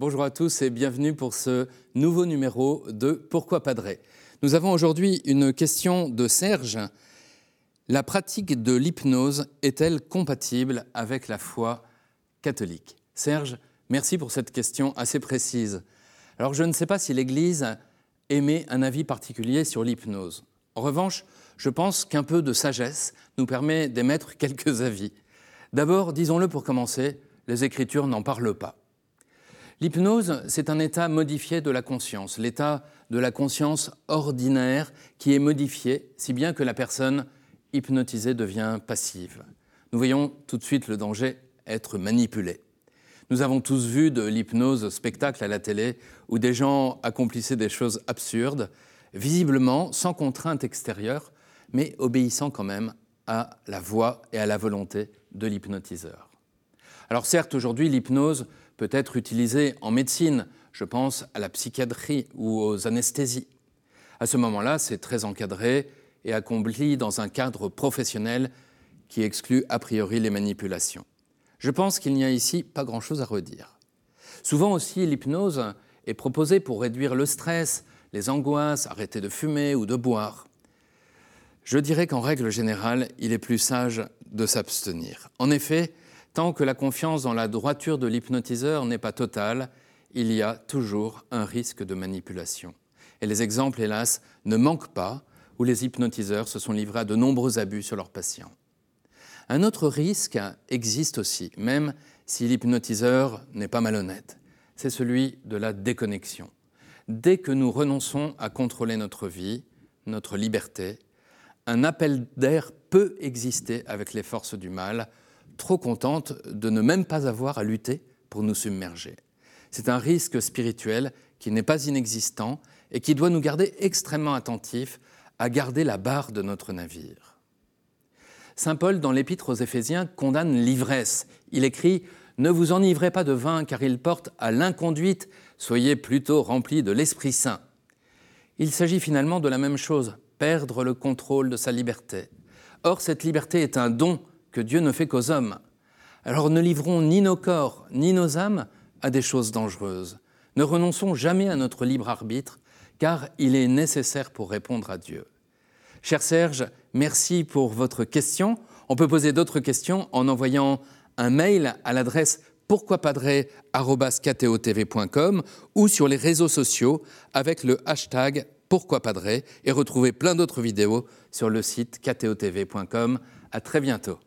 bonjour à tous et bienvenue pour ce nouveau numéro de Pourquoi Padré Nous avons aujourd'hui une question de Serge. La pratique de l'hypnose est-elle compatible avec la foi catholique? Serge, merci pour cette question assez précise. Alors je ne sais pas si l'Église émet un avis particulier sur l'hypnose. En revanche, je pense qu'un peu de sagesse nous permet d'émettre quelques avis. D'abord, disons-le pour commencer, les Écritures n'en parlent pas. L'hypnose, c'est un état modifié de la conscience, l'état de la conscience ordinaire qui est modifié, si bien que la personne hypnotisée devient passive. Nous voyons tout de suite le danger être manipulé. Nous avons tous vu de l'hypnose spectacle à la télé où des gens accomplissaient des choses absurdes, visiblement sans contrainte extérieure, mais obéissant quand même à la voix et à la volonté de l'hypnotiseur. Alors certes, aujourd'hui, l'hypnose peut être utilisé en médecine. Je pense à la psychiatrie ou aux anesthésies. À ce moment-là, c'est très encadré et accompli dans un cadre professionnel qui exclut a priori les manipulations. Je pense qu'il n'y a ici pas grand-chose à redire. Souvent aussi, l'hypnose est proposée pour réduire le stress, les angoisses, arrêter de fumer ou de boire. Je dirais qu'en règle générale, il est plus sage de s'abstenir. En effet, Tant que la confiance dans la droiture de l'hypnotiseur n'est pas totale, il y a toujours un risque de manipulation. Et les exemples, hélas, ne manquent pas où les hypnotiseurs se sont livrés à de nombreux abus sur leurs patients. Un autre risque existe aussi, même si l'hypnotiseur n'est pas malhonnête. C'est celui de la déconnexion. Dès que nous renonçons à contrôler notre vie, notre liberté, un appel d'air peut exister avec les forces du mal trop contente de ne même pas avoir à lutter pour nous submerger. C'est un risque spirituel qui n'est pas inexistant et qui doit nous garder extrêmement attentifs à garder la barre de notre navire. Saint Paul, dans l'Épître aux Éphésiens, condamne l'ivresse. Il écrit Ne vous enivrez pas de vin, car il porte à l'inconduite, soyez plutôt remplis de l'Esprit Saint. Il s'agit finalement de la même chose, perdre le contrôle de sa liberté. Or, cette liberté est un don que Dieu ne fait qu'aux hommes. Alors ne livrons ni nos corps ni nos âmes à des choses dangereuses. Ne renonçons jamais à notre libre arbitre, car il est nécessaire pour répondre à Dieu. Cher Serge, merci pour votre question. On peut poser d'autres questions en envoyant un mail à l'adresse pourquoipadré.com ou sur les réseaux sociaux avec le hashtag pourquoipadré et retrouver plein d'autres vidéos sur le site ktotv.com. À très bientôt.